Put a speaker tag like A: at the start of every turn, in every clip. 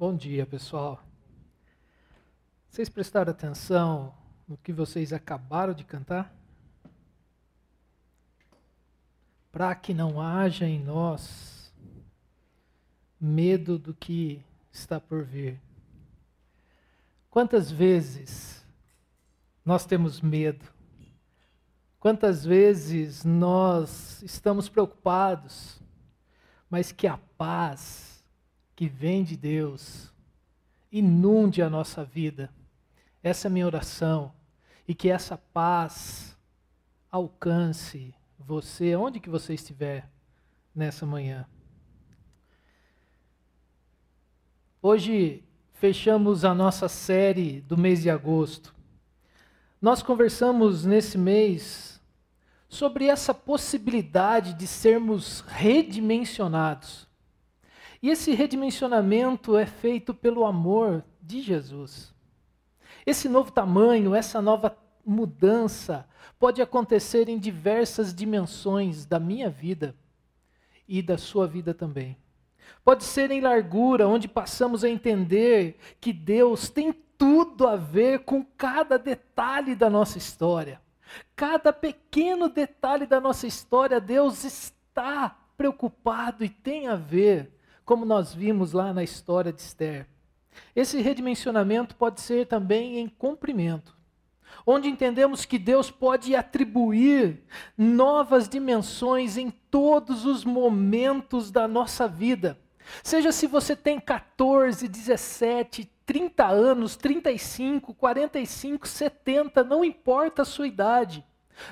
A: Bom dia, pessoal. Vocês prestaram atenção no que vocês acabaram de cantar? Para que não haja em nós medo do que está por vir. Quantas vezes nós temos medo? Quantas vezes nós estamos preocupados, mas que a paz que vem de Deus inunde a nossa vida. Essa é a minha oração. E que essa paz alcance você, onde que você estiver nessa manhã. Hoje fechamos a nossa série do mês de agosto. Nós conversamos nesse mês sobre essa possibilidade de sermos redimensionados. E esse redimensionamento é feito pelo amor de Jesus. Esse novo tamanho, essa nova mudança pode acontecer em diversas dimensões da minha vida e da sua vida também. Pode ser em largura, onde passamos a entender que Deus tem tudo a ver com cada detalhe da nossa história. Cada pequeno detalhe da nossa história, Deus está preocupado e tem a ver, como nós vimos lá na história de Esther. Esse redimensionamento pode ser também em comprimento, onde entendemos que Deus pode atribuir novas dimensões em todos os momentos da nossa vida. Seja se você tem 14, 17, 30 anos, 35, 45, 70, não importa a sua idade.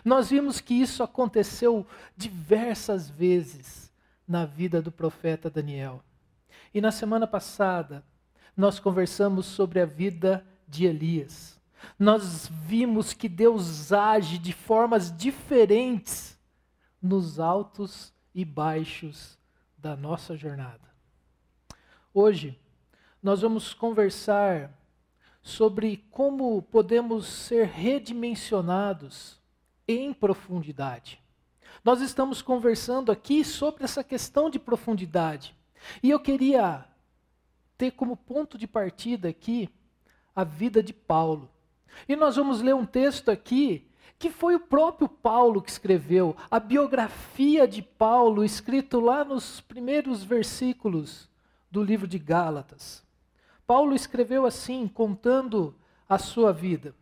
A: Nós vimos que isso aconteceu diversas vezes na vida do profeta Daniel. E na semana passada, nós conversamos sobre a vida de Elias. Nós vimos que Deus age de formas diferentes nos altos e baixos da nossa jornada. Hoje, nós vamos conversar sobre como podemos ser redimensionados em profundidade. Nós estamos conversando aqui sobre essa questão de profundidade. E eu queria ter como ponto de partida aqui a vida de Paulo. E nós vamos ler um texto aqui que foi o próprio Paulo que escreveu, a biografia de Paulo, escrito lá nos primeiros versículos do livro de Gálatas. Paulo escreveu assim, contando a sua vida: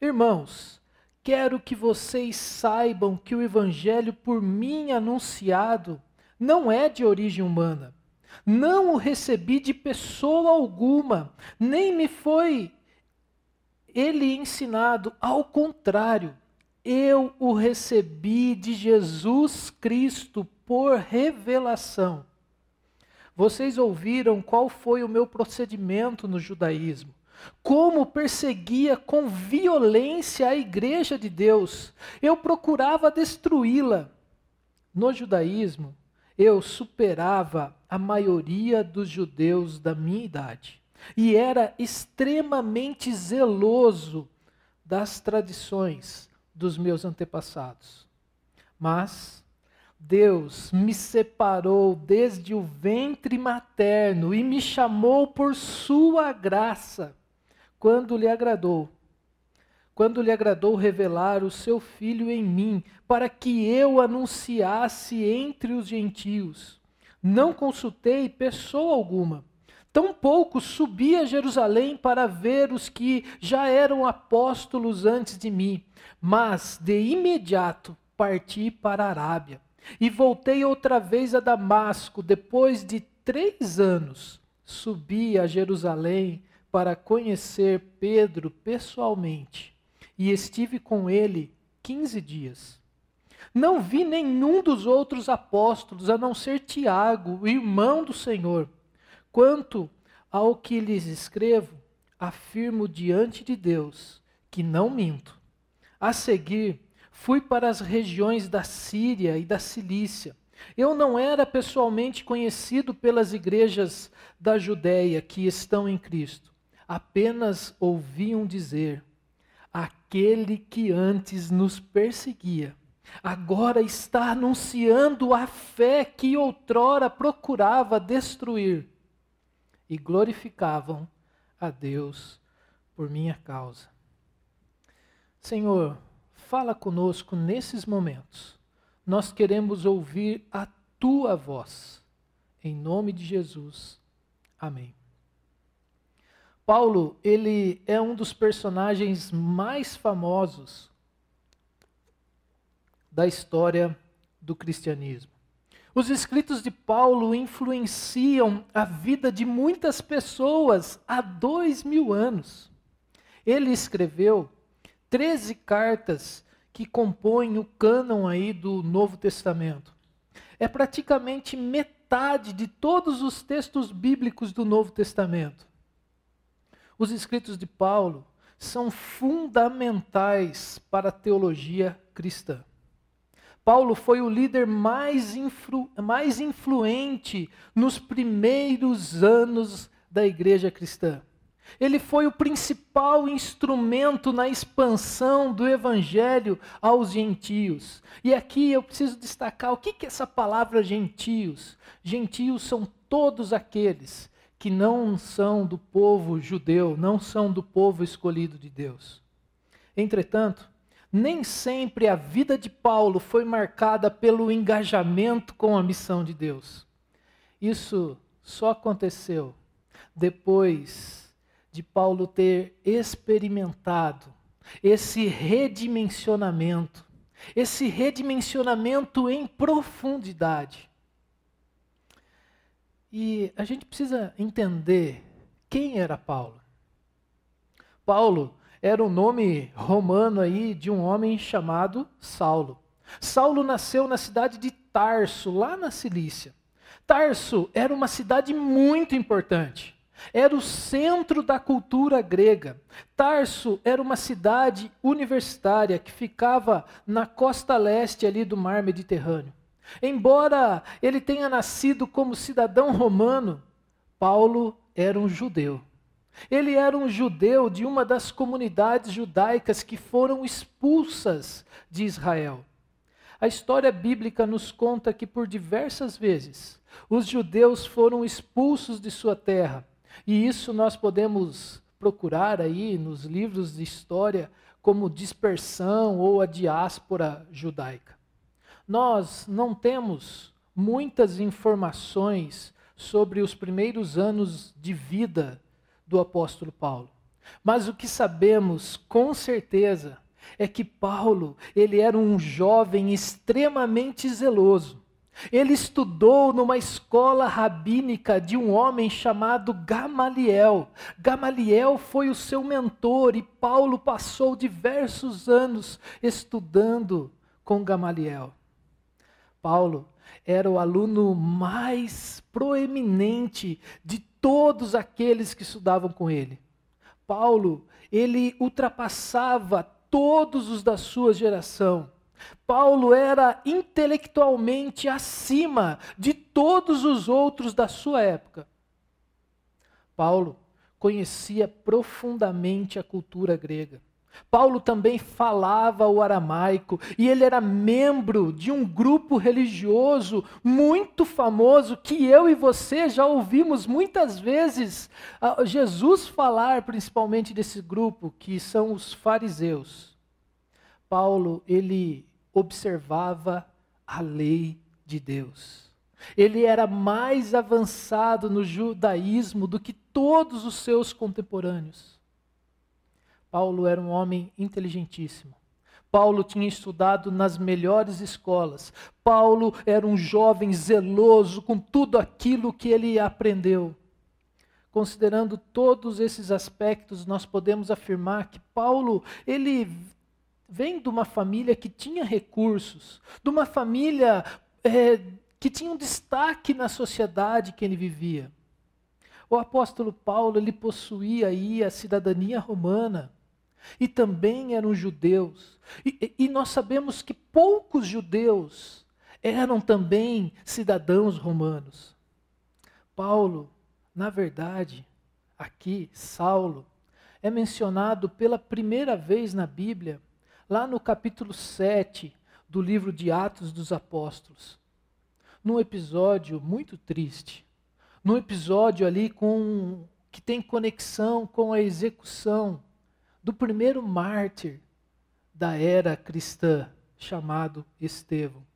A: Irmãos, quero que vocês saibam que o evangelho por mim anunciado não é de origem humana. Não o recebi de pessoa alguma, nem me foi ele ensinado, ao contrário, eu o recebi de Jesus Cristo por revelação. Vocês ouviram qual foi o meu procedimento no judaísmo. Como perseguia com violência a igreja de Deus. Eu procurava destruí-la. No judaísmo, eu superava a maioria dos judeus da minha idade e era extremamente zeloso das tradições dos meus antepassados. Mas Deus me separou desde o ventre materno e me chamou por sua graça, quando lhe agradou. Quando lhe agradou revelar o seu filho em mim, para que eu anunciasse entre os gentios. Não consultei pessoa alguma. Tampouco subi a Jerusalém para ver os que já eram apóstolos antes de mim, mas de imediato parti para a Arábia e voltei outra vez a Damasco, depois de três anos. Subi a Jerusalém para conhecer Pedro pessoalmente e estive com ele quinze dias. Não vi nenhum dos outros apóstolos, a não ser Tiago, irmão do Senhor. Quanto ao que lhes escrevo, afirmo diante de Deus que não minto. A seguir, Fui para as regiões da Síria e da Cilícia. Eu não era pessoalmente conhecido pelas igrejas da Judéia que estão em Cristo. Apenas ouviam dizer: aquele que antes nos perseguia, agora está anunciando a fé que outrora procurava destruir. e glorificavam a Deus por minha causa. Senhor, fala conosco nesses momentos. Nós queremos ouvir a tua voz. Em nome de Jesus. Amém. Paulo, ele é um dos personagens mais famosos da história do cristianismo. Os escritos de Paulo influenciam a vida de muitas pessoas há dois mil anos. Ele escreveu 13 cartas que compõem o cânon aí do Novo Testamento. É praticamente metade de todos os textos bíblicos do Novo Testamento. Os escritos de Paulo são fundamentais para a teologia cristã. Paulo foi o líder mais, influ, mais influente nos primeiros anos da igreja cristã. Ele foi o principal instrumento na expansão do evangelho aos gentios. E aqui eu preciso destacar o que é essa palavra gentios. Gentios são todos aqueles que não são do povo judeu, não são do povo escolhido de Deus. Entretanto, nem sempre a vida de Paulo foi marcada pelo engajamento com a missão de Deus. Isso só aconteceu depois de Paulo ter experimentado esse redimensionamento, esse redimensionamento em profundidade. E a gente precisa entender quem era Paulo. Paulo era o nome romano aí de um homem chamado Saulo. Saulo nasceu na cidade de Tarso, lá na Cilícia. Tarso era uma cidade muito importante. Era o centro da cultura grega. Tarso era uma cidade universitária que ficava na costa leste ali do mar Mediterrâneo. Embora ele tenha nascido como cidadão romano, Paulo era um judeu. Ele era um judeu de uma das comunidades judaicas que foram expulsas de Israel. A história bíblica nos conta que por diversas vezes os judeus foram expulsos de sua terra e isso nós podemos procurar aí nos livros de história como dispersão ou a diáspora judaica. Nós não temos muitas informações sobre os primeiros anos de vida do apóstolo Paulo. Mas o que sabemos com certeza é que Paulo, ele era um jovem extremamente zeloso. Ele estudou numa escola rabínica de um homem chamado Gamaliel. Gamaliel foi o seu mentor e Paulo passou diversos anos estudando com Gamaliel. Paulo era o aluno mais proeminente de todos aqueles que estudavam com ele. Paulo, ele ultrapassava todos os da sua geração. Paulo era intelectualmente acima de todos os outros da sua época. Paulo conhecia profundamente a cultura grega. Paulo também falava o aramaico e ele era membro de um grupo religioso muito famoso que eu e você já ouvimos muitas vezes ah, Jesus falar, principalmente desse grupo, que são os fariseus. Paulo, ele observava a lei de Deus. Ele era mais avançado no judaísmo do que todos os seus contemporâneos. Paulo era um homem inteligentíssimo. Paulo tinha estudado nas melhores escolas. Paulo era um jovem zeloso com tudo aquilo que ele aprendeu. Considerando todos esses aspectos, nós podemos afirmar que Paulo, ele vem de uma família que tinha recursos, de uma família é, que tinha um destaque na sociedade que ele vivia. O apóstolo Paulo, ele possuía aí a cidadania romana e também eram judeus. E, e nós sabemos que poucos judeus eram também cidadãos romanos. Paulo, na verdade, aqui, Saulo, é mencionado pela primeira vez na Bíblia, lá no capítulo 7 do livro de Atos dos Apóstolos, num episódio muito triste, num episódio ali com que tem conexão com a execução do primeiro mártir da era cristã, chamado Estevão.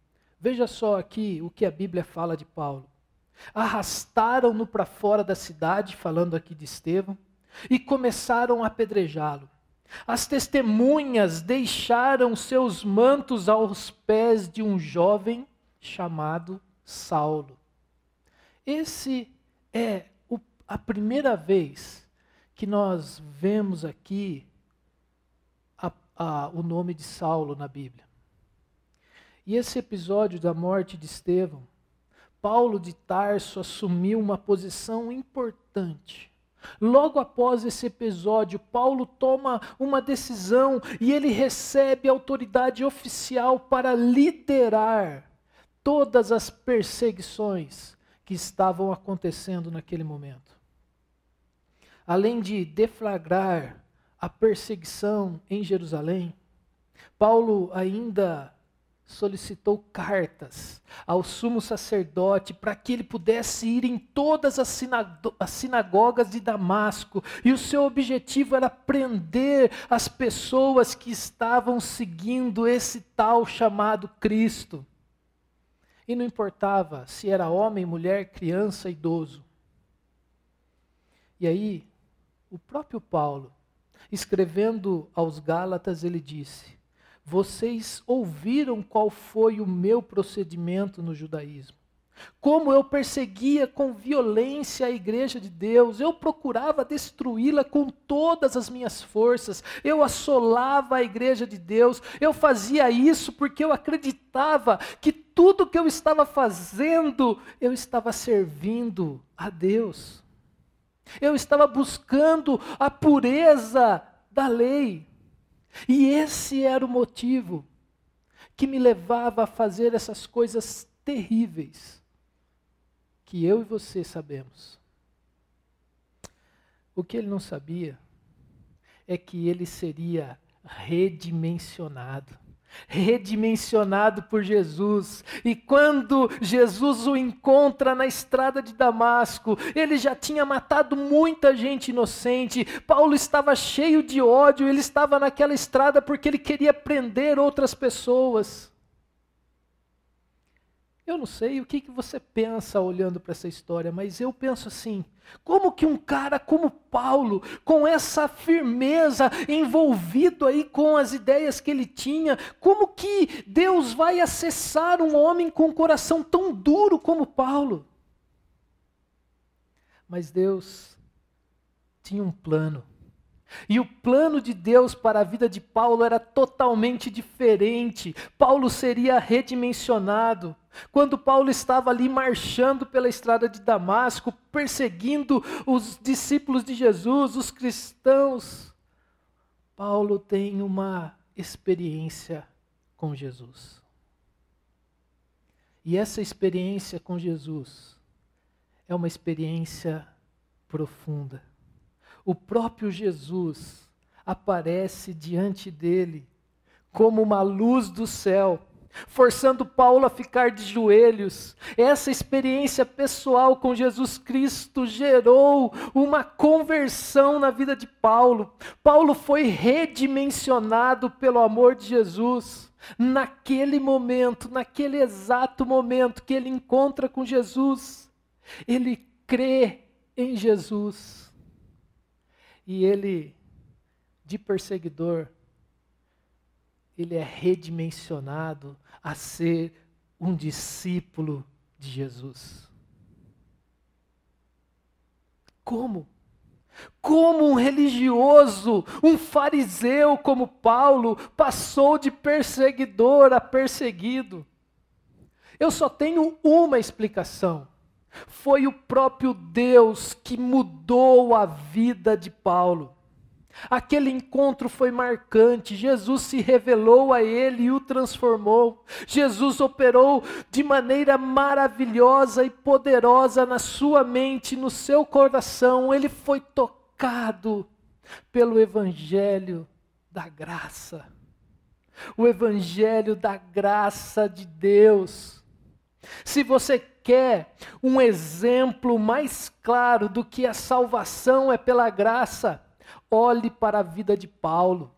A: Veja só aqui o que a Bíblia fala de Paulo. Arrastaram-no para fora da cidade, falando aqui de Estevão, e começaram a apedrejá-lo. As testemunhas deixaram seus mantos aos pés de um jovem chamado Saulo. Esse é o, a primeira vez que nós vemos aqui a, a, o nome de Saulo na Bíblia. E esse episódio da morte de Estevão, Paulo de Tarso assumiu uma posição importante. Logo após esse episódio, Paulo toma uma decisão e ele recebe autoridade oficial para liderar todas as perseguições que estavam acontecendo naquele momento. Além de deflagrar a perseguição em Jerusalém, Paulo ainda solicitou cartas ao sumo sacerdote para que ele pudesse ir em todas as, as, sinagogas de Damasco. E o seu objetivo era prender as pessoas que estavam seguindo esse tal chamado Cristo. E não importava se era homem, mulher, criança, idoso. E aí, o próprio Paulo, escrevendo aos Gálatas, ele disse: Vocês ouviram qual foi o meu procedimento no judaísmo? Como eu perseguia com violência a igreja de Deus, eu procurava destruí-la com todas as minhas forças, eu assolava a igreja de Deus, eu fazia isso porque eu acreditava que tudo que eu estava fazendo, eu estava servindo a Deus, eu estava buscando a pureza da lei, e esse era o motivo que me levava a fazer essas coisas terríveis que eu e você sabemos. O que ele não sabia é que ele seria redimensionado. Redimensionado por Jesus, e quando Jesus o encontra na estrada de Damasco, ele já tinha matado muita gente inocente. Paulo estava cheio de ódio, ele estava naquela estrada porque ele queria prender outras pessoas. Eu não sei o que, que você pensa olhando para essa história, mas eu penso assim: como que um cara como Paulo, com essa firmeza, envolvido aí com as ideias que ele tinha, como que Deus vai acessar um homem com um coração tão duro como Paulo? Mas Deus tinha um plano. E o plano de Deus para a vida de Paulo era totalmente diferente. Paulo seria redimensionado. Quando Paulo estava ali marchando pela estrada de Damasco, perseguindo os discípulos de Jesus, os cristãos, Paulo tem uma experiência com Jesus. E essa experiência com Jesus é uma experiência profunda o próprio Jesus aparece diante dele como uma luz do céu, forçando Paulo a ficar de joelhos. Essa experiência pessoal com Jesus Cristo gerou uma conversão na vida de Paulo. Paulo foi redimensionado pelo amor de Jesus. Naquele momento, naquele exato momento que ele encontra com Jesus, ele crê em Jesus e ele, de perseguidor, ele é redimensionado a ser um discípulo de Jesus. Como? Como um religioso, um fariseu como Paulo, passou de perseguidor a perseguido? Eu só tenho uma explicação. Foi o próprio Deus que mudou a vida de Paulo. Aquele encontro foi marcante. Jesus se revelou a ele e o transformou. Jesus operou de maneira maravilhosa e poderosa na sua mente, no seu coração. Ele foi tocado pelo evangelho da graça. O evangelho da graça de Deus. Se você quer um exemplo mais claro do que a salvação é pela graça, olhe para a vida de Paulo.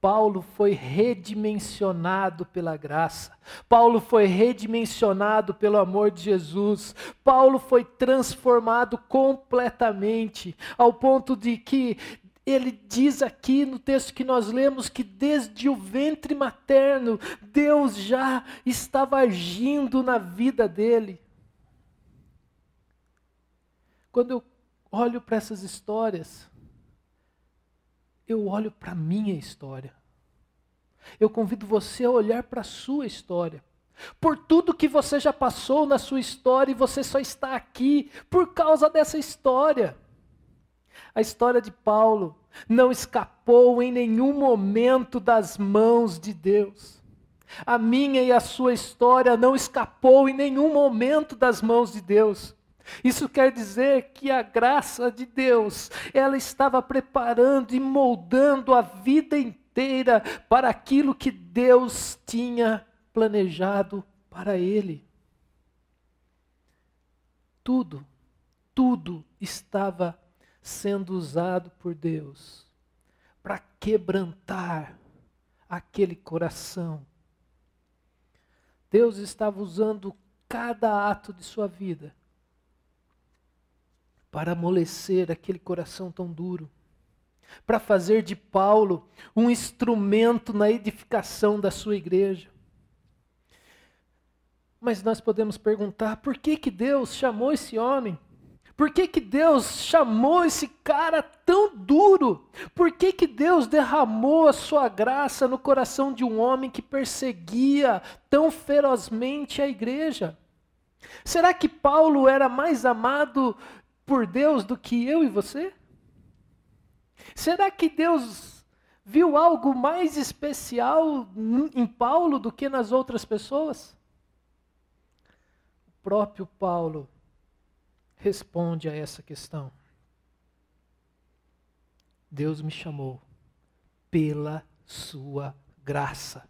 A: Paulo foi redimensionado pela graça. Paulo foi redimensionado pelo amor de Jesus. Paulo foi transformado completamente, ao ponto de que ele diz aqui no texto que nós lemos que desde o ventre materno, Deus já estava agindo na vida dele. Quando eu olho para essas histórias, eu olho para a minha história. Eu convido você a olhar para a sua história. Por tudo que você já passou na sua história e você só está aqui por causa dessa história. A história de Paulo não escapou em nenhum momento das mãos de Deus. A minha e a sua história não escapou em nenhum momento das mãos de Deus. Isso quer dizer que a graça de Deus, ela estava preparando e moldando a vida inteira para aquilo que Deus tinha planejado para ele. Tudo, tudo estava sendo usado por Deus para quebrantar aquele coração. Deus estava usando cada ato de sua vida para amolecer aquele coração tão duro, para fazer de Paulo um instrumento na edificação da sua igreja. Mas nós podemos perguntar: por que, que Deus chamou esse homem? Por que, que Deus chamou esse cara tão duro? Por que, que Deus derramou a sua graça no coração de um homem que perseguia tão ferozmente a igreja? Será que Paulo era mais amado por Deus do que eu e você? Será que Deus viu algo mais especial em Paulo do que nas outras pessoas? O próprio Paulo responde a essa questão. Deus me chamou pela sua graça.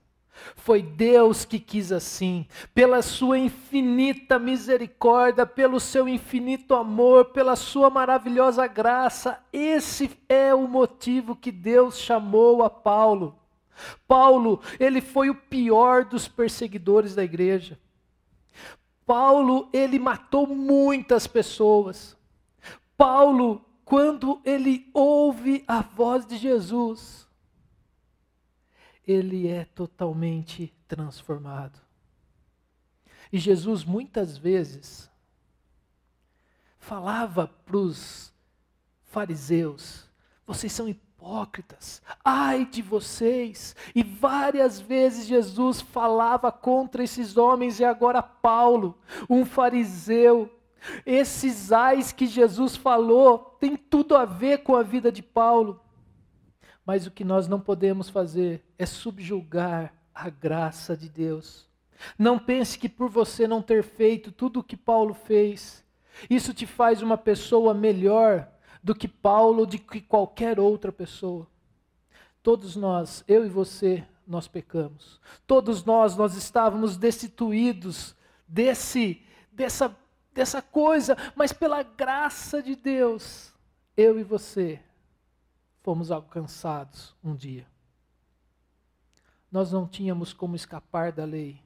A: Foi Deus que quis assim, pela sua infinita misericórdia, pelo seu infinito amor, pela sua maravilhosa graça. Esse é o motivo que Deus chamou a Paulo. Paulo, ele foi o pior dos perseguidores da igreja. Paulo, ele matou muitas pessoas. Paulo, quando ele ouve a voz de Jesus, ele é totalmente transformado. E Jesus muitas vezes falava para os fariseus: vocês são hipócritas, ai de vocês. E várias vezes Jesus falava contra esses homens, e agora Paulo, um fariseu. Esses ais que Jesus falou tem tudo a ver com a vida de Paulo. Mas o que nós não podemos fazer é subjugar a graça de Deus. Não pense que por você não ter feito tudo o que Paulo fez, isso te faz uma pessoa melhor do que Paulo, de que qualquer outra pessoa. Todos nós, eu e você, nós pecamos. Todos nós, nós estávamos destituídos desse, dessa, dessa coisa, mas pela graça de Deus, eu e você fomos alcançados um dia. Nós não tínhamos como escapar da lei,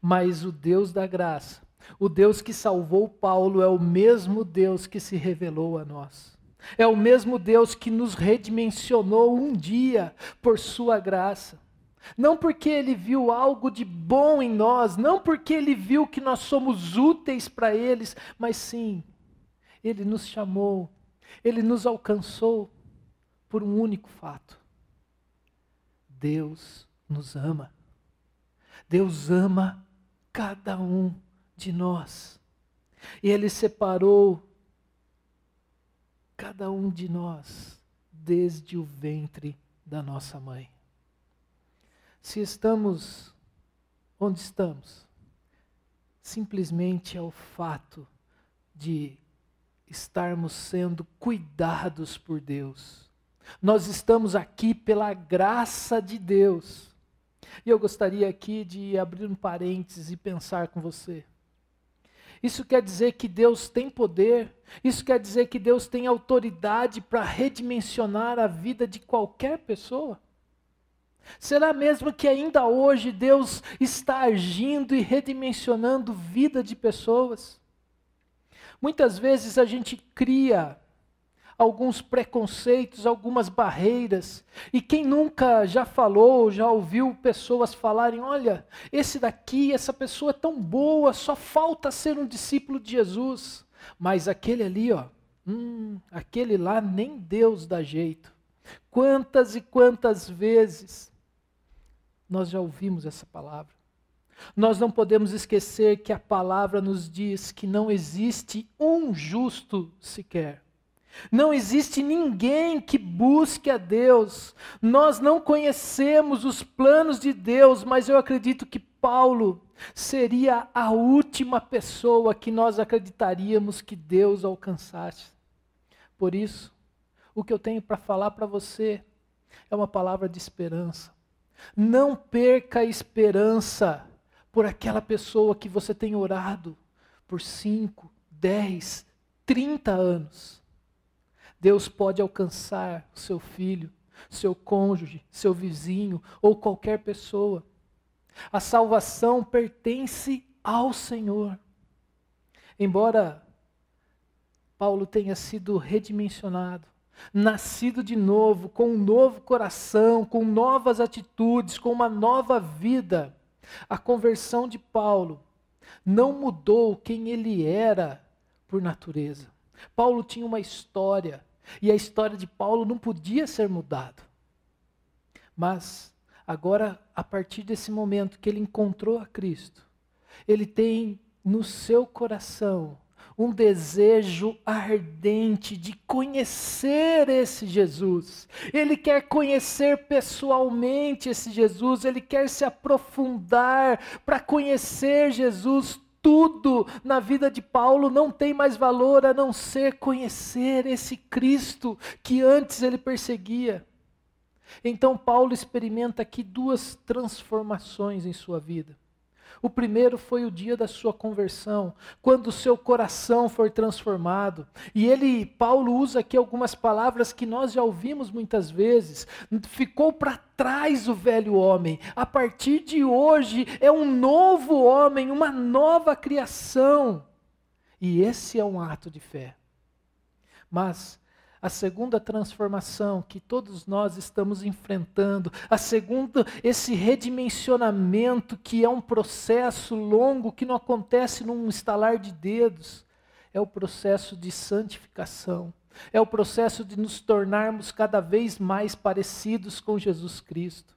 A: mas o Deus da graça, o Deus que salvou Paulo, é o mesmo Deus que se revelou a nós. É o mesmo Deus que nos redimensionou um dia por Sua graça. Não porque Ele viu algo de bom em nós, não porque Ele viu que nós somos úteis para eles, mas sim, Ele nos chamou, Ele nos alcançou por um único fato: Deus nos ama. Deus ama cada um de nós. E Ele separou cada um de nós desde o ventre da nossa mãe. Se estamos onde estamos, simplesmente é o fato de estarmos sendo cuidados por Deus nós estamos aqui pela graça de Deus. E eu gostaria aqui de abrir um parênteses e pensar com você. Isso quer dizer que Deus tem poder, isso quer dizer que Deus tem autoridade para redimensionar a vida de qualquer pessoa? Será mesmo que ainda hoje Deus está agindo e redimensionando vida de pessoas? Muitas vezes a gente cria alguns preconceitos, algumas barreiras. E quem nunca já falou, já ouviu pessoas falarem: olha, esse daqui, essa pessoa é tão boa, só falta ser um discípulo de Jesus. Mas aquele ali, ó, hum, aquele lá nem Deus dá jeito. Quantas e quantas vezes nós já ouvimos essa palavra. Nós não podemos esquecer que a palavra nos diz que não existe um justo sequer. Não existe ninguém que busque a Deus. Nós não conhecemos os planos de Deus, mas eu acredito que Paulo seria a última pessoa que nós acreditaríamos que Deus alcançasse. Por isso, o que eu tenho para falar para você é uma palavra de esperança. Não perca a esperança por aquela pessoa que você tem orado por 5, 10, 30 anos. Deus pode alcançar o seu filho, seu cônjuge, seu vizinho ou qualquer pessoa. A salvação pertence ao Senhor. Embora Paulo tenha sido redimensionado, nascido de novo, com um novo coração, com novas atitudes, com uma nova vida, a conversão de Paulo não mudou quem ele era por natureza. Paulo tinha uma história, e a história de Paulo não podia ser mudada. Mas agora, a partir desse momento que ele encontrou a Cristo, ele tem no seu coração um desejo ardente de conhecer esse Jesus. Ele quer conhecer pessoalmente esse Jesus, ele quer se aprofundar para conhecer Jesus tudo na vida de Paulo não tem mais valor a não ser conhecer esse Cristo que antes ele perseguia. Então, Paulo experimenta aqui duas transformações em sua vida. O primeiro foi o dia da sua conversão, quando o seu coração foi transformado. E ele, Paulo usa aqui algumas palavras que nós já ouvimos muitas vezes. Ficou para trás o velho homem. A partir de hoje é um novo homem, uma nova criação. E esse é um ato de fé. Mas a segunda transformação que todos nós estamos enfrentando, a segunda, esse redimensionamento que é um processo longo que não acontece num estalar de dedos, é o processo de santificação. É o processo de nos tornarmos cada vez mais parecidos com Jesus Cristo.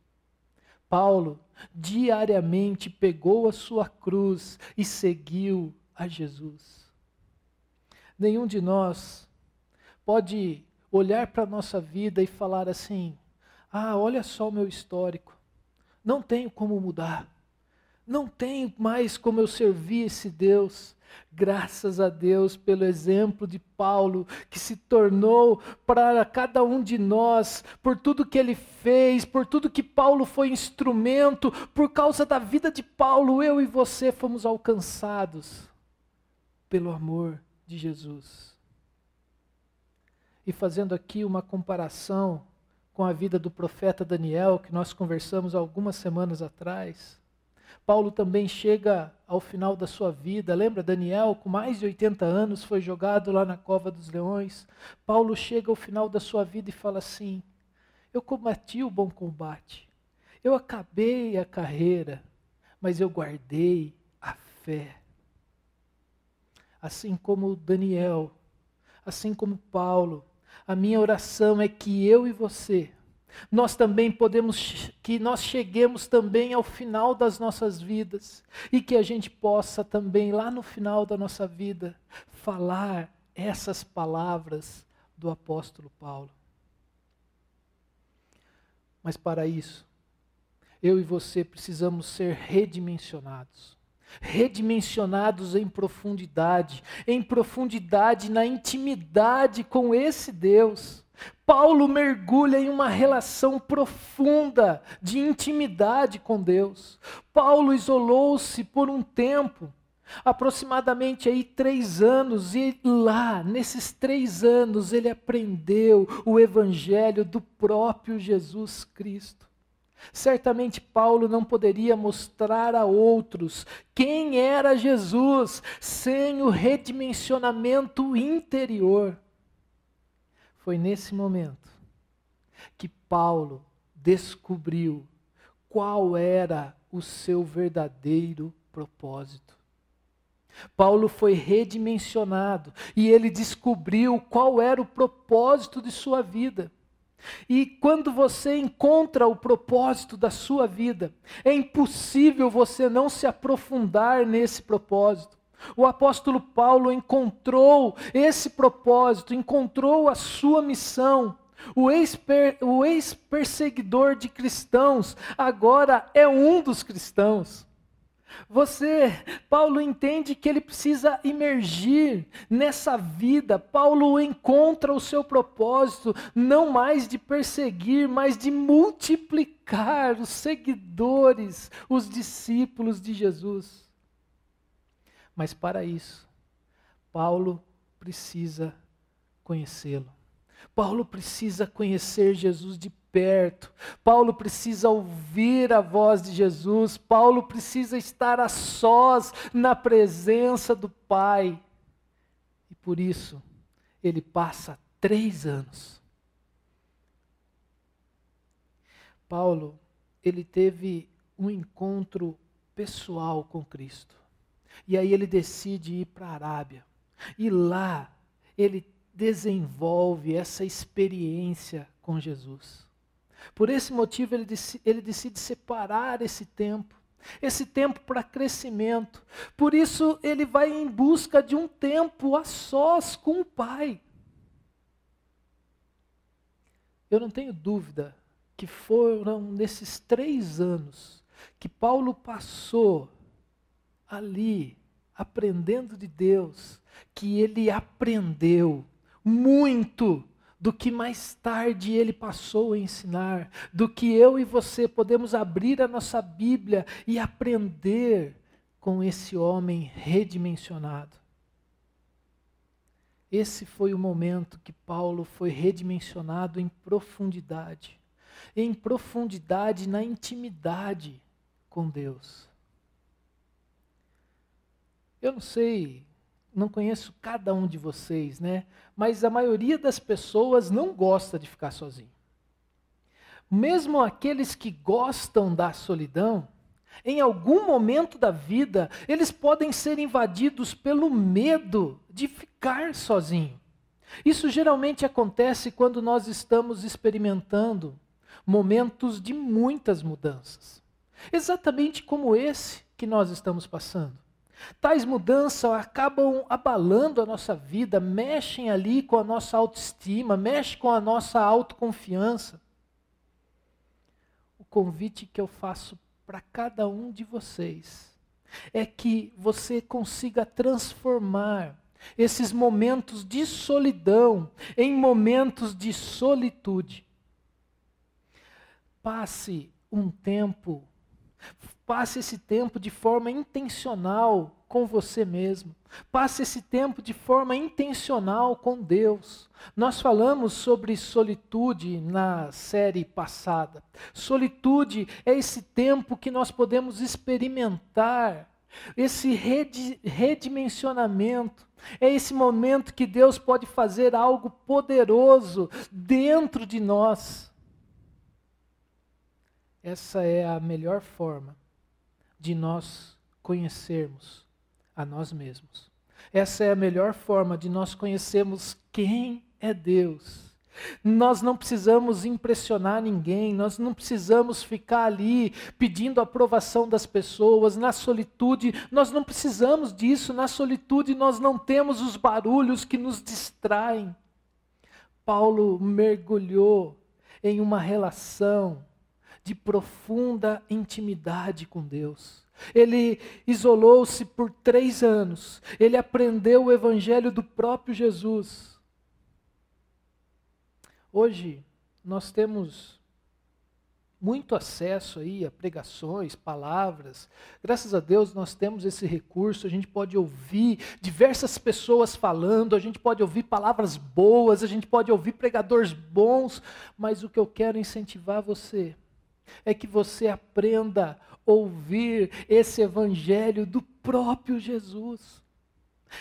A: Paulo diariamente pegou a sua cruz e seguiu a Jesus. Nenhum de nós pode olhar para a nossa vida e falar assim: ah, olha só o meu histórico, não tenho como mudar, não tenho mais como eu servir esse Deus. Graças a Deus pelo exemplo de Paulo, que se tornou para cada um de nós, por tudo que ele fez, por tudo que Paulo foi instrumento, por causa da vida de Paulo, eu e você fomos alcançados pelo amor de Jesus. E fazendo aqui uma comparação com a vida do profeta Daniel, que nós conversamos algumas semanas atrás. Paulo também chega ao final da sua vida. Lembra Daniel, com mais de 80 anos, foi jogado lá na cova dos leões. Paulo chega ao final da sua vida e fala assim: Eu combati o bom combate. Eu acabei a carreira, mas eu guardei a fé. Assim como Daniel, assim como Paulo, a minha oração é que eu e você, nós também podemos, que nós cheguemos também ao final das nossas vidas e que a gente possa também, lá no final da nossa vida, falar essas palavras do apóstolo Paulo. Mas para isso, eu e você precisamos ser redimensionados redimensionados em profundidade, em profundidade na intimidade com esse Deus. Paulo mergulha em uma relação profunda de intimidade com Deus. Paulo isolou-se por um tempo, aproximadamente aí três anos, e lá, nesses três anos, ele aprendeu o evangelho do próprio Jesus Cristo. Certamente Paulo não poderia mostrar a outros quem era Jesus sem o redimensionamento interior. Foi nesse momento que Paulo descobriu qual era o seu verdadeiro propósito. Paulo foi redimensionado e ele descobriu qual era o propósito de sua vida. E quando você encontra o propósito da sua vida, é impossível você não se aprofundar nesse propósito. O apóstolo Paulo encontrou esse propósito, encontrou a sua missão. O ex-perseguidor de cristãos agora é um dos cristãos. Você, Paulo entende que ele precisa imergir nessa vida. Paulo encontra o seu propósito não mais de perseguir, mas de multiplicar os seguidores, os discípulos de Jesus. Mas para isso, Paulo precisa conhecê-lo. Paulo precisa conhecer Jesus de perto. Paulo precisa ouvir a voz de Jesus. Paulo precisa estar a sós na presença do Pai. E por isso, ele passa três anos. Paulo, ele teve um encontro pessoal com Cristo. E aí ele decide ir para a Arábia. E lá ele desenvolve essa experiência com Jesus. Por esse motivo, ele decide, ele decide separar esse tempo, esse tempo para crescimento. Por isso, ele vai em busca de um tempo a sós com o Pai. Eu não tenho dúvida que foram nesses três anos que Paulo passou ali, aprendendo de Deus, que ele aprendeu muito do que mais tarde ele passou a ensinar, do que eu e você podemos abrir a nossa Bíblia e aprender com esse homem redimensionado. Esse foi o momento que Paulo foi redimensionado em profundidade, em profundidade na intimidade com Deus. Eu não sei não conheço cada um de vocês, né? Mas a maioria das pessoas não gosta de ficar sozinho. Mesmo aqueles que gostam da solidão, em algum momento da vida, eles podem ser invadidos pelo medo de ficar sozinho. Isso geralmente acontece quando nós estamos experimentando momentos de muitas mudanças. Exatamente como esse que nós estamos passando. Tais mudanças acabam abalando a nossa vida, mexem ali com a nossa autoestima, mexem com a nossa autoconfiança. O convite que eu faço para cada um de vocês é que você consiga transformar esses momentos de solidão em momentos de solitude. Passe um tempo Passe esse tempo de forma intencional com você mesmo. Passe esse tempo de forma intencional com Deus. Nós falamos sobre solitude na série passada. Solitude é esse tempo que nós podemos experimentar, esse redimensionamento. É esse momento que Deus pode fazer algo poderoso dentro de nós. Essa é a melhor forma de nós conhecermos a nós mesmos. Essa é a melhor forma de nós conhecermos quem é Deus. Nós não precisamos impressionar ninguém, nós não precisamos ficar ali pedindo aprovação das pessoas, na solitude, nós não precisamos disso, na solitude nós não temos os barulhos que nos distraem. Paulo mergulhou em uma relação de profunda intimidade com Deus. Ele isolou-se por três anos. Ele aprendeu o evangelho do próprio Jesus. Hoje nós temos muito acesso aí a pregações, palavras. Graças a Deus nós temos esse recurso, a gente pode ouvir diversas pessoas falando, a gente pode ouvir palavras boas, a gente pode ouvir pregadores bons, mas o que eu quero incentivar você é que você aprenda a ouvir esse evangelho do próprio Jesus.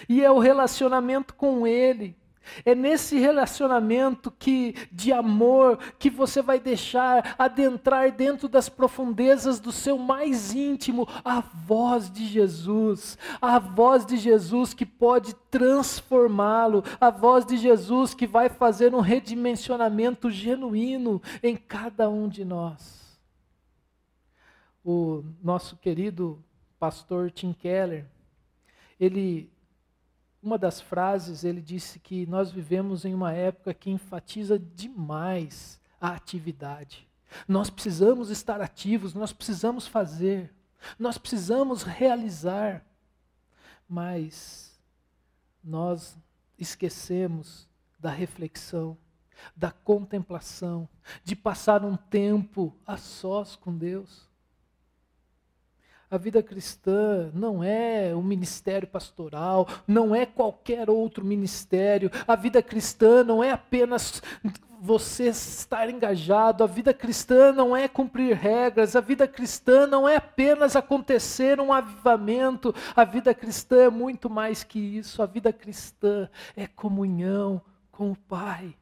A: E é o relacionamento com ele é nesse relacionamento que de amor que você vai deixar adentrar dentro das profundezas do seu mais íntimo a voz de Jesus, a voz de Jesus que pode transformá-lo, a voz de Jesus que vai fazer um redimensionamento genuíno em cada um de nós. O nosso querido pastor Tim Keller, ele uma das frases, ele disse que nós vivemos em uma época que enfatiza demais a atividade. Nós precisamos estar ativos, nós precisamos fazer, nós precisamos realizar, mas nós esquecemos da reflexão, da contemplação, de passar um tempo a sós com Deus. A vida cristã não é um ministério pastoral, não é qualquer outro ministério. A vida cristã não é apenas você estar engajado. A vida cristã não é cumprir regras. A vida cristã não é apenas acontecer um avivamento. A vida cristã é muito mais que isso. A vida cristã é comunhão com o Pai.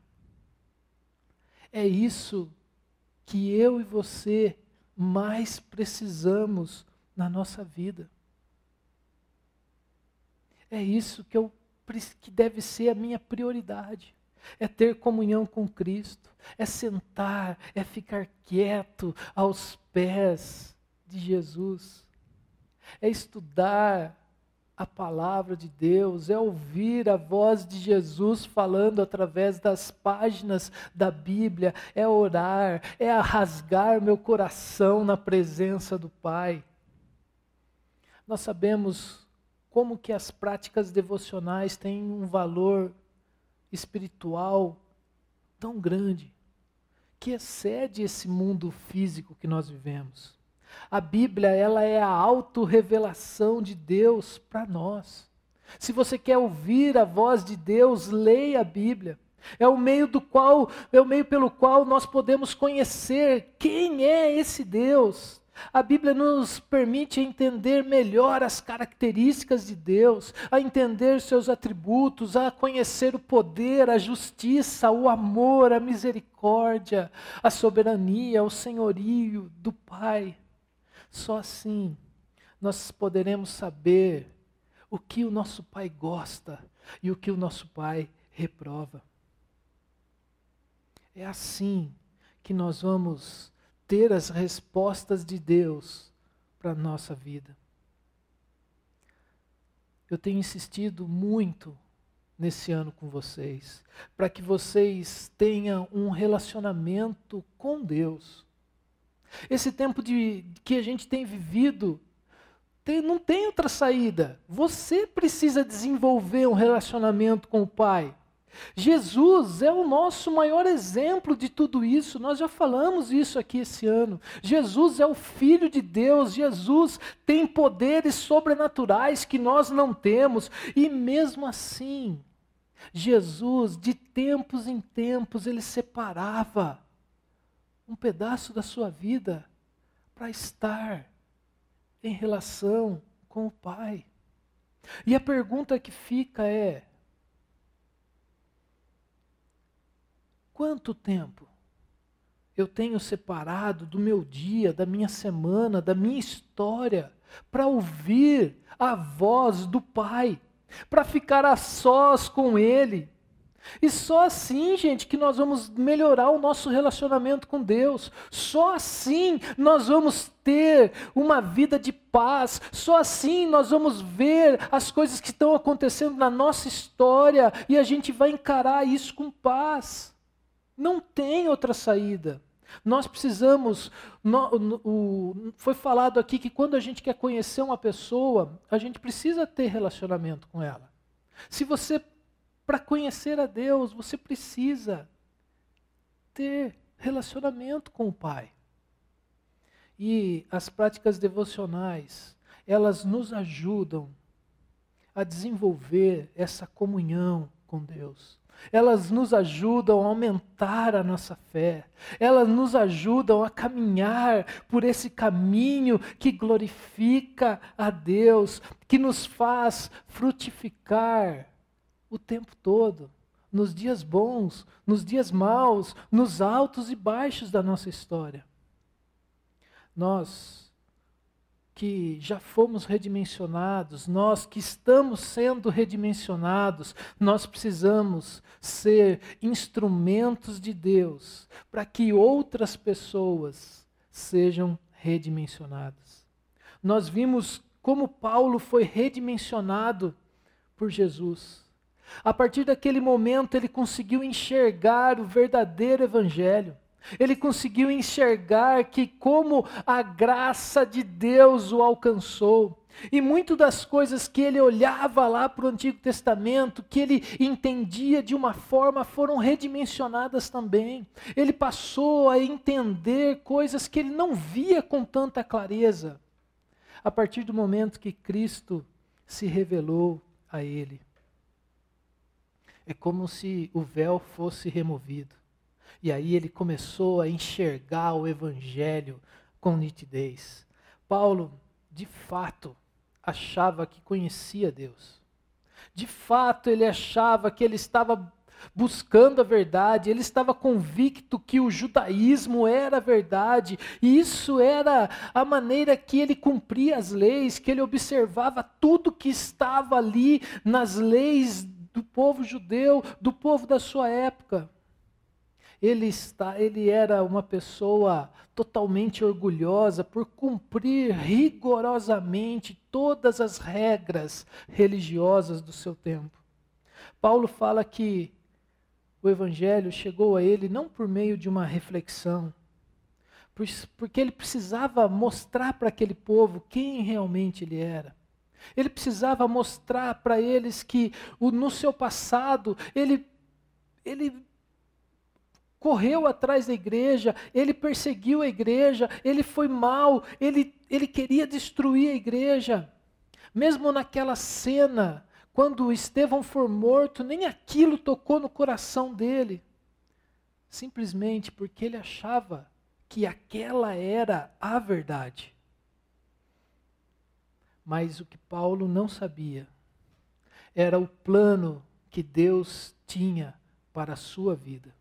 A: É isso que eu e você mais precisamos na nossa vida. É isso que, eu, que deve ser a minha prioridade. É ter comunhão com Cristo, é sentar, é ficar quieto aos pés de Jesus, é estudar a palavra de Deus, é ouvir a voz de Jesus falando através das páginas da Bíblia, é orar, é rasgar meu coração na presença do Pai. Nós sabemos como que as práticas devocionais têm um valor espiritual tão grande, que excede esse mundo físico que nós vivemos. A Bíblia, ela é a autorrevelação de Deus para nós. Se você quer ouvir a voz de Deus, leia a Bíblia. É o meio do qual, é o meio pelo qual nós podemos conhecer quem é esse Deus. A Bíblia nos permite entender melhor as características de Deus, a entender seus atributos, a conhecer o poder, a justiça, o amor, a misericórdia, a soberania, o senhorio do Pai. Só assim nós poderemos saber o que o nosso Pai gosta e o que o nosso Pai reprova. É assim que nós vamos ter as respostas de Deus para a nossa vida. Eu tenho insistido muito nesse ano com vocês, para que vocês tenham um relacionamento com Deus. Esse tempo de, que a gente tem vivido tem, não tem outra saída. Você precisa desenvolver um relacionamento com o Pai. Jesus é o nosso maior exemplo de tudo isso. Nós já falamos isso aqui esse ano. Jesus é o Filho de Deus. Jesus tem poderes sobrenaturais que nós não temos. E mesmo assim, Jesus, de tempos em tempos, ele separava um pedaço da sua vida para estar em relação com o Pai. E a pergunta que fica é: Quanto tempo eu tenho separado do meu dia, da minha semana, da minha história, para ouvir a voz do Pai, para ficar a sós com Ele? E só assim, gente, que nós vamos melhorar o nosso relacionamento com Deus. Só assim nós vamos ter uma vida de paz. Só assim nós vamos ver as coisas que estão acontecendo na nossa história e a gente vai encarar isso com paz. Não tem outra saída. Nós precisamos. No, o, foi falado aqui que quando a gente quer conhecer uma pessoa, a gente precisa ter relacionamento com ela. Se você, para conhecer a Deus, você precisa ter relacionamento com o Pai. E as práticas devocionais, elas nos ajudam a desenvolver essa comunhão com Deus. Elas nos ajudam a aumentar a nossa fé. Elas nos ajudam a caminhar por esse caminho que glorifica a Deus, que nos faz frutificar o tempo todo, nos dias bons, nos dias maus, nos altos e baixos da nossa história. Nós que já fomos redimensionados, nós que estamos sendo redimensionados, nós precisamos ser instrumentos de Deus para que outras pessoas sejam redimensionadas. Nós vimos como Paulo foi redimensionado por Jesus. A partir daquele momento, ele conseguiu enxergar o verdadeiro evangelho. Ele conseguiu enxergar que como a graça de Deus o alcançou. E muito das coisas que ele olhava lá para o Antigo Testamento, que ele entendia de uma forma, foram redimensionadas também. Ele passou a entender coisas que ele não via com tanta clareza, a partir do momento que Cristo se revelou a ele. É como se o véu fosse removido. E aí ele começou a enxergar o evangelho com nitidez. Paulo, de fato, achava que conhecia Deus. De fato, ele achava que ele estava buscando a verdade, ele estava convicto que o judaísmo era a verdade, e isso era a maneira que ele cumpria as leis, que ele observava tudo que estava ali nas leis do povo judeu, do povo da sua época ele, está, ele era uma pessoa totalmente orgulhosa por cumprir rigorosamente todas as regras religiosas do seu tempo. Paulo fala que o evangelho chegou a ele não por meio de uma reflexão, porque ele precisava mostrar para aquele povo quem realmente ele era. Ele precisava mostrar para eles que no seu passado ele, ele correu atrás da igreja, ele perseguiu a igreja, ele foi mal, ele, ele queria destruir a igreja. Mesmo naquela cena, quando Estevão foi morto, nem aquilo tocou no coração dele. Simplesmente porque ele achava que aquela era a verdade. Mas o que Paulo não sabia era o plano que Deus tinha para a sua vida.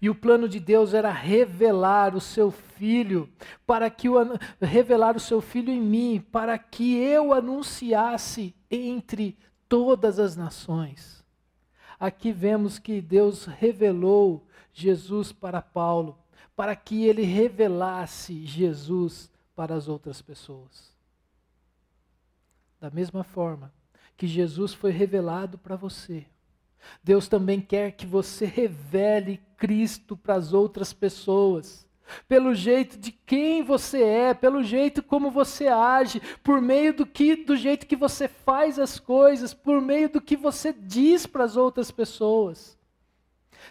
A: E o plano de Deus era revelar o seu filho, para que o revelar o seu filho em mim, para que eu anunciasse entre todas as nações. Aqui vemos que Deus revelou Jesus para Paulo, para que ele revelasse Jesus para as outras pessoas. Da mesma forma que Jesus foi revelado para você, Deus também quer que você revele Cristo para as outras pessoas. Pelo jeito de quem você é, pelo jeito como você age, por meio do que do jeito que você faz as coisas, por meio do que você diz para as outras pessoas.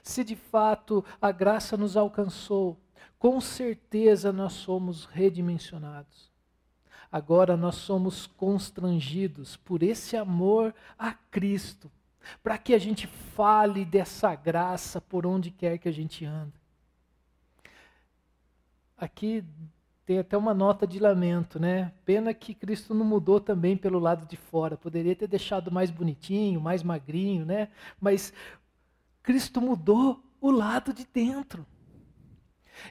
A: Se de fato a graça nos alcançou, com certeza nós somos redimensionados. Agora nós somos constrangidos por esse amor a Cristo para que a gente fale dessa graça por onde quer que a gente anda. Aqui tem até uma nota de lamento, né? Pena que Cristo não mudou também pelo lado de fora. Poderia ter deixado mais bonitinho, mais magrinho, né? Mas Cristo mudou o lado de dentro.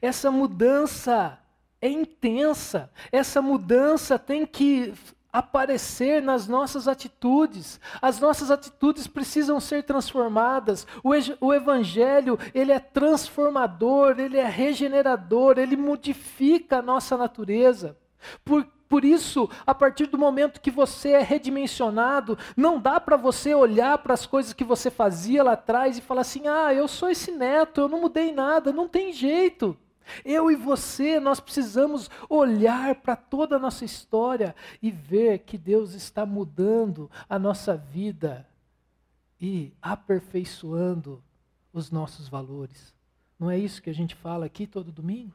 A: Essa mudança é intensa. Essa mudança tem que aparecer nas nossas atitudes. As nossas atitudes precisam ser transformadas. O, evangelho, ele é transformador, ele é regenerador, ele modifica a nossa natureza. Por, por isso, a partir do momento que você é redimensionado, não dá para você olhar para as coisas que você fazia lá atrás e falar assim: ah, eu sou esse neto, eu não mudei nada, não tem jeito. Eu e você, nós precisamos olhar para toda a nossa história e ver que Deus está mudando a nossa vida e aperfeiçoando os nossos valores. Não é isso que a gente fala aqui todo domingo?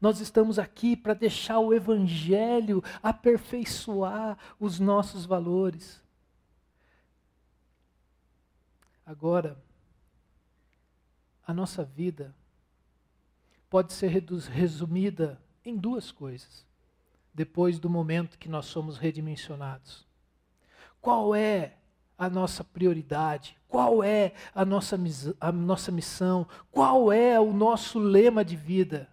A: Nós estamos aqui para deixar o Evangelho aperfeiçoar os nossos valores. Agora, a nossa vida pode ser resumida em duas coisas, depois do momento que nós somos redimensionados. Qual é a nossa prioridade? Qual é a nossa, a nossa missão? Qual é o nosso lema de vida?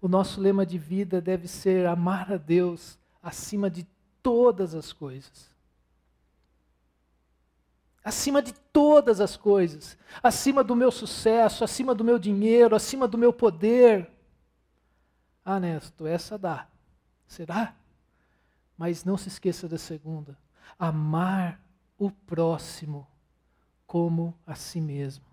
A: O nosso lema de vida deve ser amar a Deus acima de todas as coisas. Acima de todas as coisas, acima do meu sucesso, acima do meu dinheiro, acima do meu poder. Ah, Nesto, essa dá. Será? Mas não se esqueça da segunda: amar o próximo como a si mesmo.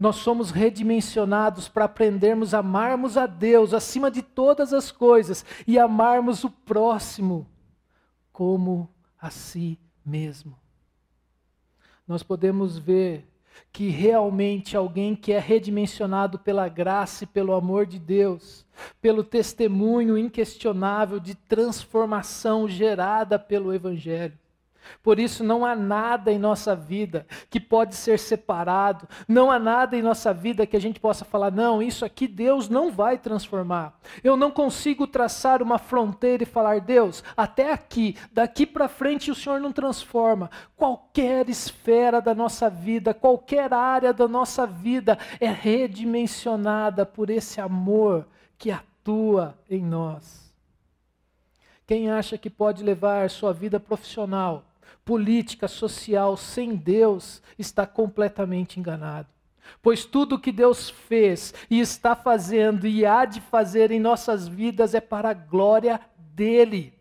A: Nós somos redimensionados para aprendermos a amarmos a Deus acima de todas as coisas e amarmos o próximo como a si mesmo. Nós podemos ver que realmente alguém que é redimensionado pela graça e pelo amor de Deus, pelo testemunho inquestionável de transformação gerada pelo Evangelho, por isso, não há nada em nossa vida que pode ser separado, não há nada em nossa vida que a gente possa falar, não, isso aqui Deus não vai transformar. Eu não consigo traçar uma fronteira e falar, Deus, até aqui, daqui para frente o Senhor não transforma. Qualquer esfera da nossa vida, qualquer área da nossa vida é redimensionada por esse amor que atua em nós. Quem acha que pode levar sua vida profissional política, social sem Deus está completamente enganado. Pois tudo que Deus fez e está fazendo e há de fazer em nossas vidas é para a glória dele.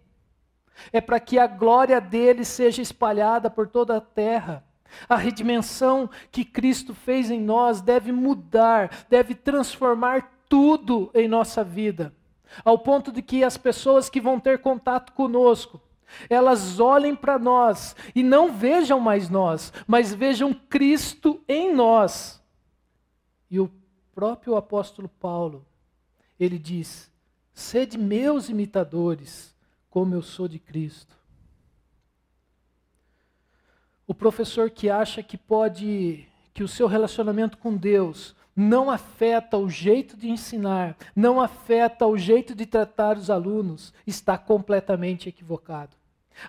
A: É para que a glória dele seja espalhada por toda a terra. A redimensão que Cristo fez em nós deve mudar, deve transformar tudo em nossa vida, ao ponto de que as pessoas que vão ter contato conosco elas olhem para nós e não vejam mais nós, mas vejam Cristo em nós. E o próprio apóstolo Paulo, ele diz: sede meus imitadores, como eu sou de Cristo. O professor que acha que pode, que o seu relacionamento com Deus não afeta o jeito de ensinar, não afeta o jeito de tratar os alunos, está completamente equivocado.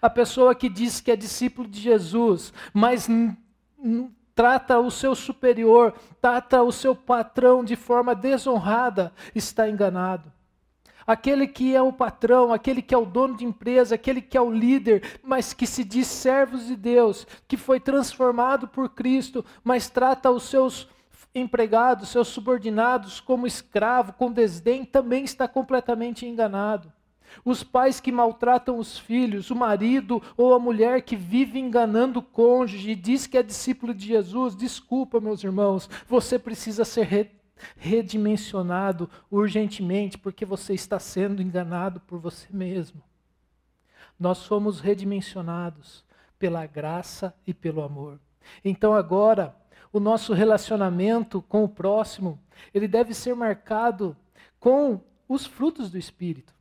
A: A pessoa que diz que é discípulo de Jesus, mas trata o seu superior, trata o seu patrão de forma desonrada, está enganado. Aquele que é o patrão, aquele que é o dono de empresa, aquele que é o líder, mas que se diz servos de Deus, que foi transformado por Cristo, mas trata os seus empregados, seus subordinados como escravo, com desdém, também está completamente enganado. Os pais que maltratam os filhos, o marido ou a mulher que vive enganando o cônjuge e diz que é discípulo de Jesus, desculpa, meus irmãos, você precisa ser redimensionado urgentemente, porque você está sendo enganado por você mesmo. Nós somos redimensionados pela graça e pelo amor. Então agora, o nosso relacionamento com o próximo, ele deve ser marcado com os frutos do espírito.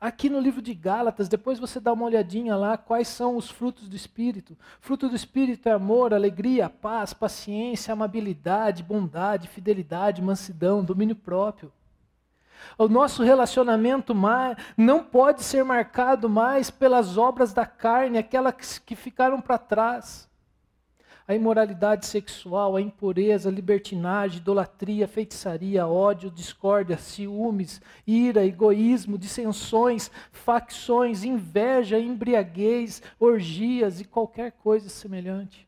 A: Aqui no livro de Gálatas, depois você dá uma olhadinha lá quais são os frutos do Espírito. Fruto do Espírito é amor, alegria, paz, paciência, amabilidade, bondade, fidelidade, mansidão, domínio próprio. O nosso relacionamento não pode ser marcado mais pelas obras da carne, aquelas que ficaram para trás a imoralidade sexual, a impureza, a libertinagem, idolatria, feitiçaria, ódio, discórdia, ciúmes, ira, egoísmo, dissensões, facções, inveja, embriaguez, orgias e qualquer coisa semelhante.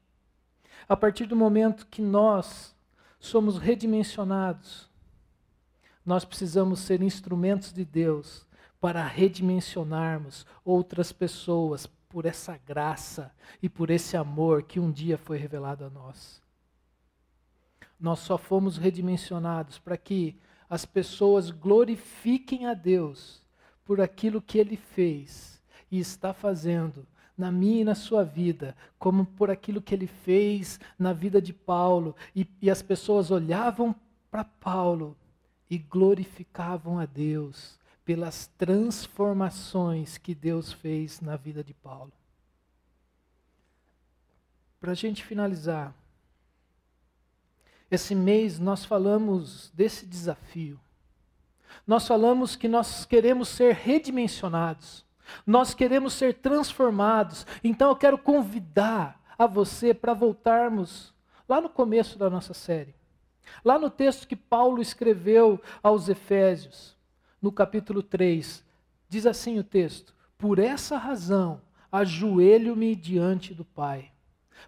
A: A partir do momento que nós somos redimensionados, nós precisamos ser instrumentos de Deus para redimensionarmos outras pessoas, por essa graça e por esse amor que um dia foi revelado a nós. Nós só fomos redimensionados para que as pessoas glorifiquem a Deus por aquilo que Ele fez e está fazendo na minha e na sua vida, como por aquilo que ele fez na vida de Paulo, e, e as pessoas olhavam para Paulo e glorificavam a Deus pelas transformações que Deus fez na vida de Paulo. Para a gente finalizar, esse mês nós falamos desse desafio. Nós falamos que nós queremos ser redimensionados, nós queremos ser transformados. Então eu quero convidar a você para voltarmos lá no começo da nossa série. Lá no texto que Paulo escreveu aos Efésios, no capítulo 3, diz assim o texto: Por essa razão ajoelho-me diante do Pai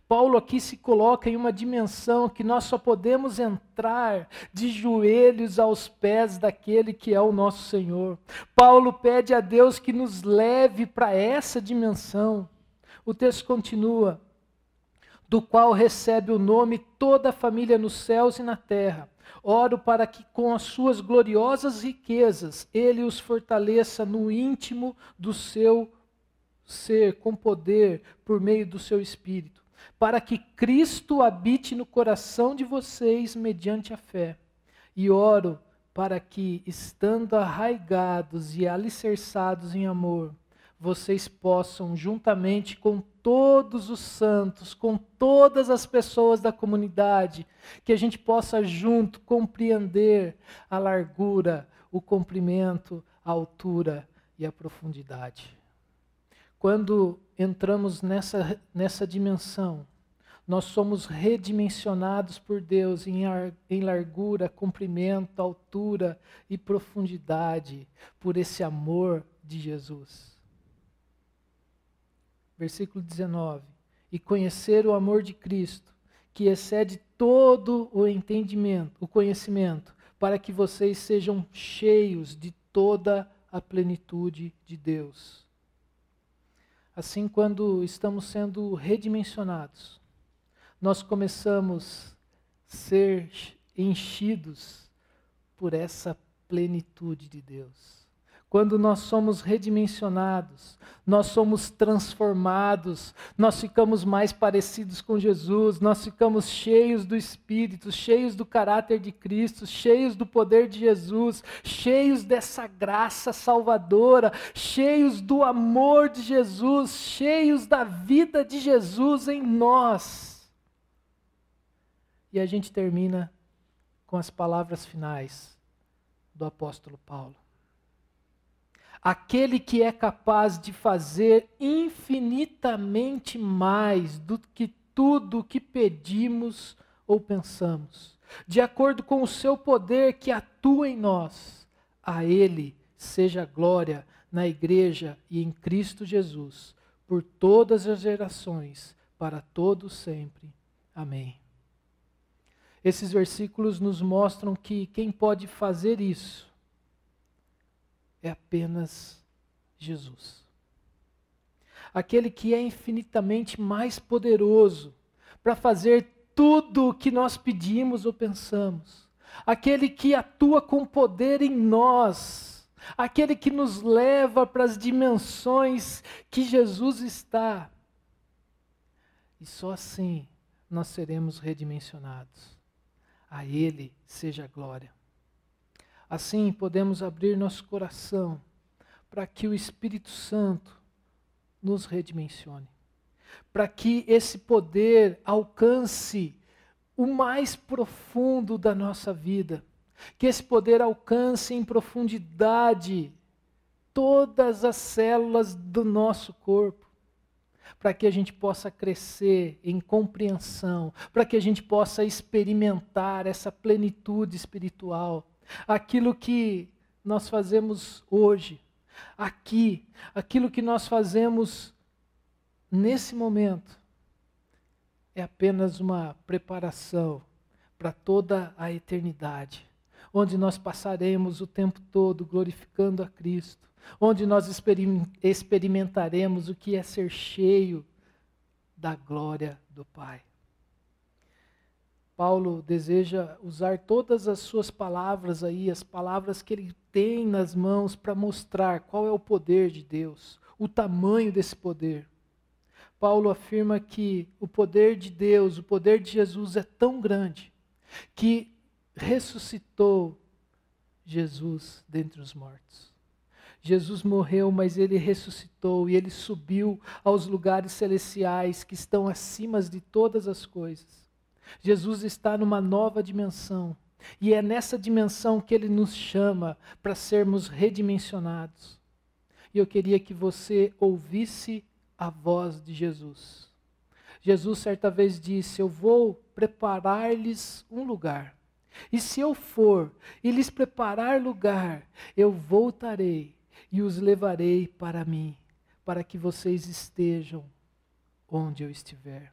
A: Paulo aqui se coloca em uma dimensão que nós só podemos entrar de joelhos aos pés daquele que é o nosso Senhor. Paulo pede a Deus que nos leve para essa dimensão. O texto continua: do qual recebe o nome toda a família nos céus e na terra. Oro para que com as suas gloriosas riquezas ele os fortaleça no íntimo do seu ser, com poder, por meio do seu espírito para que Cristo habite no coração de vocês mediante a fé. E oro para que, estando arraigados e alicerçados em amor, vocês possam, juntamente com todos os santos, com todas as pessoas da comunidade, que a gente possa junto compreender a largura, o comprimento, a altura e a profundidade. Quando entramos nessa, nessa dimensão, nós somos redimensionados por Deus em, em largura, comprimento, altura e profundidade, por esse amor de Jesus. Versículo 19. E conhecer o amor de Cristo, que excede todo o entendimento, o conhecimento, para que vocês sejam cheios de toda a plenitude de Deus. Assim, quando estamos sendo redimensionados, nós começamos a ser enchidos por essa plenitude de Deus. Quando nós somos redimensionados, nós somos transformados, nós ficamos mais parecidos com Jesus, nós ficamos cheios do Espírito, cheios do caráter de Cristo, cheios do poder de Jesus, cheios dessa graça salvadora, cheios do amor de Jesus, cheios da vida de Jesus em nós. E a gente termina com as palavras finais do apóstolo Paulo aquele que é capaz de fazer infinitamente mais do que tudo o que pedimos ou pensamos, de acordo com o seu poder que atua em nós. A Ele seja glória na Igreja e em Cristo Jesus, por todas as gerações, para todos sempre. Amém. Esses versículos nos mostram que quem pode fazer isso é apenas Jesus. Aquele que é infinitamente mais poderoso para fazer tudo o que nós pedimos ou pensamos. Aquele que atua com poder em nós. Aquele que nos leva para as dimensões que Jesus está. E só assim nós seremos redimensionados. A Ele seja a glória. Assim, podemos abrir nosso coração para que o Espírito Santo nos redimensione, para que esse poder alcance o mais profundo da nossa vida, que esse poder alcance em profundidade todas as células do nosso corpo, para que a gente possa crescer em compreensão, para que a gente possa experimentar essa plenitude espiritual aquilo que nós fazemos hoje, aqui, aquilo que nós fazemos nesse momento, é apenas uma preparação para toda a eternidade, onde nós passaremos o tempo todo glorificando a Cristo, onde nós experimentaremos o que é ser cheio da glória do Pai. Paulo deseja usar todas as suas palavras aí, as palavras que ele tem nas mãos para mostrar qual é o poder de Deus, o tamanho desse poder. Paulo afirma que o poder de Deus, o poder de Jesus é tão grande que ressuscitou Jesus dentre os mortos. Jesus morreu, mas ele ressuscitou e ele subiu aos lugares celestiais que estão acima de todas as coisas. Jesus está numa nova dimensão e é nessa dimensão que ele nos chama para sermos redimensionados. E eu queria que você ouvisse a voz de Jesus. Jesus certa vez disse: Eu vou preparar-lhes um lugar. E se eu for e lhes preparar lugar, eu voltarei e os levarei para mim, para que vocês estejam onde eu estiver.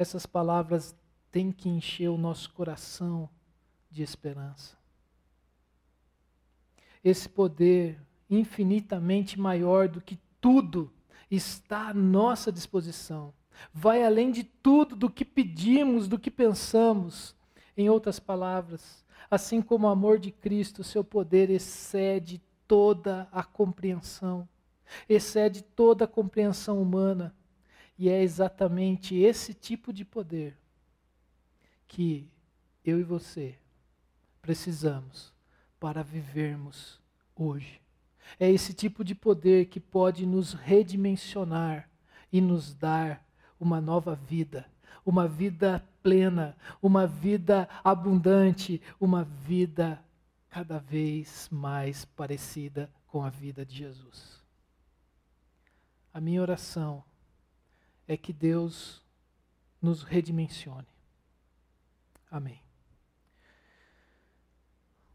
A: Essas palavras têm que encher o nosso coração de esperança. Esse poder infinitamente maior do que tudo está à nossa disposição. Vai além de tudo do que pedimos, do que pensamos. Em outras palavras, assim como o amor de Cristo, seu poder excede toda a compreensão, excede toda a compreensão humana. E é exatamente esse tipo de poder que eu e você precisamos para vivermos hoje. É esse tipo de poder que pode nos redimensionar e nos dar uma nova vida, uma vida plena, uma vida abundante, uma vida cada vez mais parecida com a vida de Jesus. A minha oração é que Deus nos redimensione. Amém.